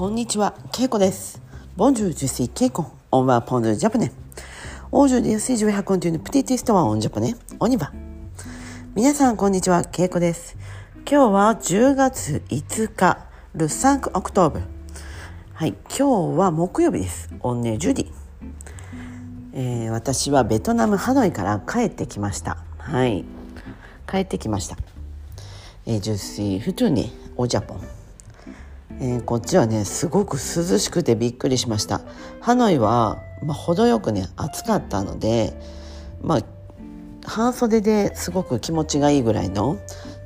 こんにちは、ケイコです。 Bonjour, je suis ケイコ、 on va apprendre le japonais。Aujourd'hui, je vous raconte une petite histoire en japonais、on y va。皆さん、こんにちは、ケイコです。今日は10月5日、 le cinq octobre。はい、今日は木曜日です。 On est jeudi。えー、私はベトナムハノイから帰ってきました。はい。帰ってきました。えー、 je suis de retour、Japon。えーこっちはねすごく涼しくてびっくりしました。ハノイは、まあ、程よくね暑かったのでまあ半袖ですごく気持ちがいいぐらいの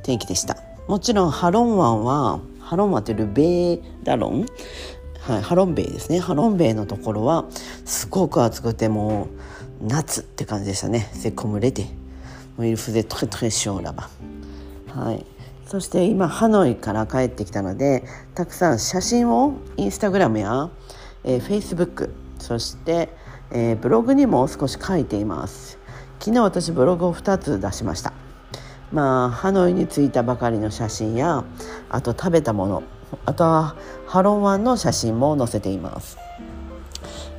天気でした。もちろんハロン湾はハロン湾っていう la baie d'Halong？はい、ハロンベイですね。ハロンベイのところはすごく暑くてもう夏って感じでしたね。 C'est comme l'étéもうイルフゼトレトレショーラバはい。そして今ハノイから帰ってきたのでたくさん写真をインスタグラムや、えー、フェイスブックそして、えーブログにも少し書いています。昨日私ブログを2つ出しました。まあハノイに着いたばかりの写真やあと食べたものあとはハロン湾の写真も載せています。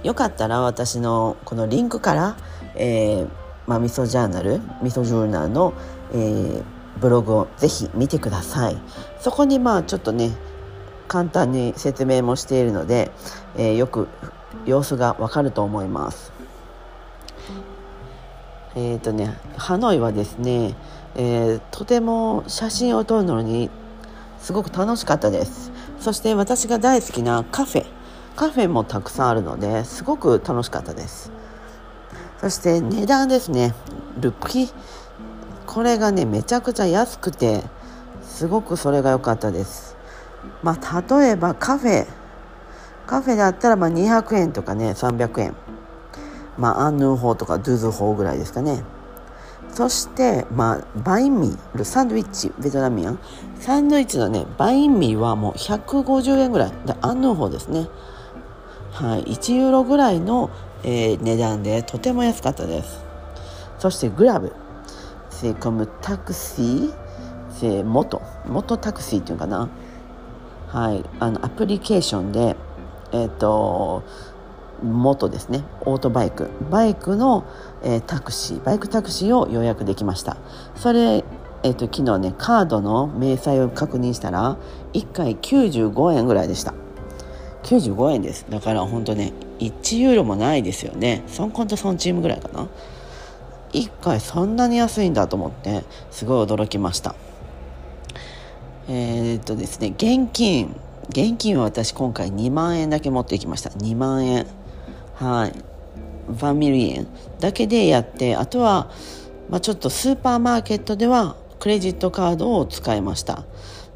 よかったら私のこのリンクから、えーまあ、味噌ジャーナル味噌ジョーナルの、えーブログをぜひ見てください。そこにまあちょっとね簡単に説明もしているので、えーよく様子がわかると思います。えっ、とねハノイはですね、えーとても写真を撮るのにすごく楽しかったです。そして私が大好きなカフェ。カフェもたくさんあるのですごく楽しかったです。そして値段ですね。ルプキこれがねめちゃくちゃ安くてすごくそれが良かったです。まあ例えばカフェ。カフェだったらまあ200円とかね300円まあアンヌーホーとかドゥズホーぐらいですかね。そしてまあバインミーサンドイッチベトナミアン。サンドイッチのねバインミーはもう150円ぐらい。でアンヌーホーですね。はい1ユーロぐらいの、えー値段でとても安かったです。そしてグラブ。C'est comme taxi c'est 元元タクシーっていうかな？はい。あのアプリケーションでえっ、と元ですね。オートバイク。バイクの、えータクシー。バイクタクシーを予約できました。それえっ、と昨日ねカードの明細を確認したら1回95円ぐらいでした。95円です。だから本当ね1ユーロもないですよね。ソンコンとソンチームぐらいかな。1回そんなに安いんだと思ってすごい驚きました。えーっとですね現金現金は私今回2万円だけ持っていきました。2万円。はい。ファミリー円。だけでやってあとは、まあ、ちょっとスーパーマーケットではクレジットカードを使いました。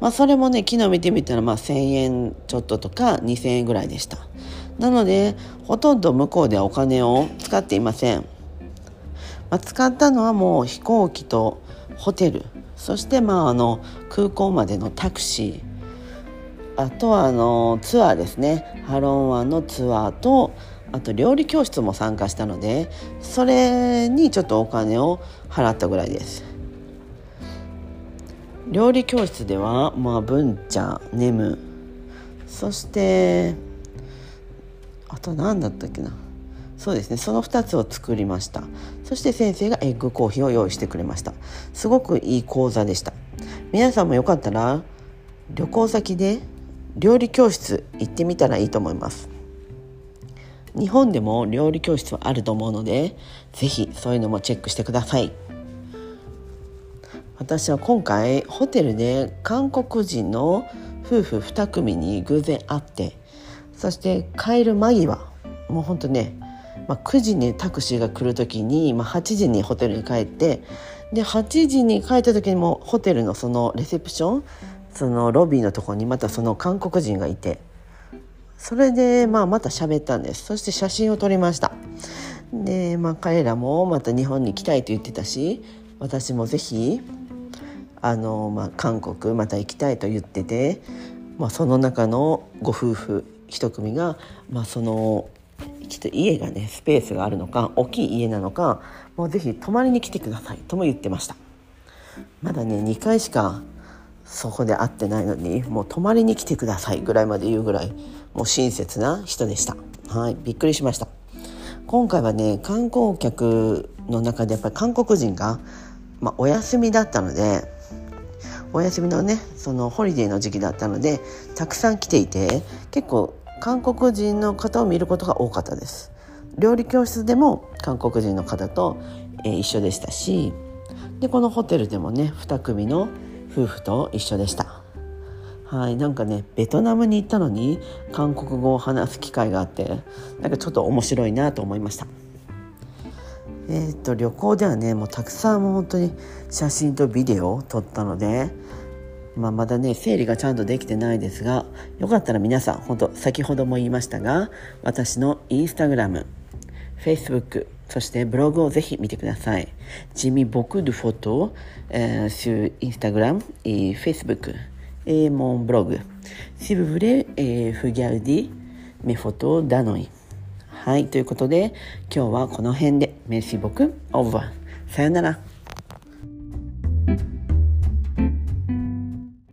まあそれもね昨日見てみたらまあ1000円ちょっととか2000円ぐらいでした。なのでほとんど向こうではお金を使っていません。まあ、使ったのはもう飛行機とホテル。そしてまああの空港までのタクシー。あとはあのツアーですね。ハロン湾のツアーとあと料理教室も参加したのでそれにちょっとお金を払ったぐらいです。料理教室ではまあブンチャネム。そしてあと何だったっけな。そうですね。その2つを作りました。そして先生がエッグコーヒーを用意してくれました。すごくいい講座でした。皆さんもよかったら旅行先で料理教室行ってみたらいいと思います。日本でも料理教室はあると思うのでぜひそういうのもチェックしてください。私は今回ホテルで韓国人の夫婦2組に偶然会ってそして帰る間際もうほんとね、まあ、9時にタクシーが来る時に、まあ、8時にホテルに帰ってで8時に帰った時にもホテルのそのレセプションそのロビーのとこにまたその韓国人がいてそれで、まあ、また喋ったんです。そして写真を撮りました。で、まあ、彼らもまた日本に来たいと言ってたし私もぜひあの、まあ、韓国また行きたいと言ってて、まあ、その中のご夫婦一組が、まあ、そのちょっと家がねスペースがあるのか大きい家なのかもうぜひ泊まりに来てくださいとも言ってました。まだね2回しかそこで会ってないのにもう泊まりに来てくださいぐらいまで言うぐらいもう親切な人でした。はいびっくりしました。今回はね観光客の中でやっぱり韓国人が、まあ、お休みだったのでお休みのねそのホリデーの時期だったのでたくさん来ていて結構韓国人の方を見ることが多かったです。料理教室でも韓国人の方と、え、一緒でしたしでこのホテルでもね2組の夫婦と一緒でした。はいなんかねベトナムに行ったのに韓国語を話す機会があってなんかちょっと面白いなと思いました。えーと、と旅行ではねもうたくさんも本当に写真とビデオを撮ったので、まあ、まだね整理がちゃんとできてないですがよかったら皆さん本当先ほども言いましたが私のインスタグラムフェイスブックそしてブログをぜひ見てください。ジミボクドフォト、えー、シューインスタグラム、えー、Facebook、ー、モンブログ。シブブレ、えー、フギャウディ、メフォト、ダノイ。はい、ということで、今日はこの辺で、メシボク、オーバー。さよなら。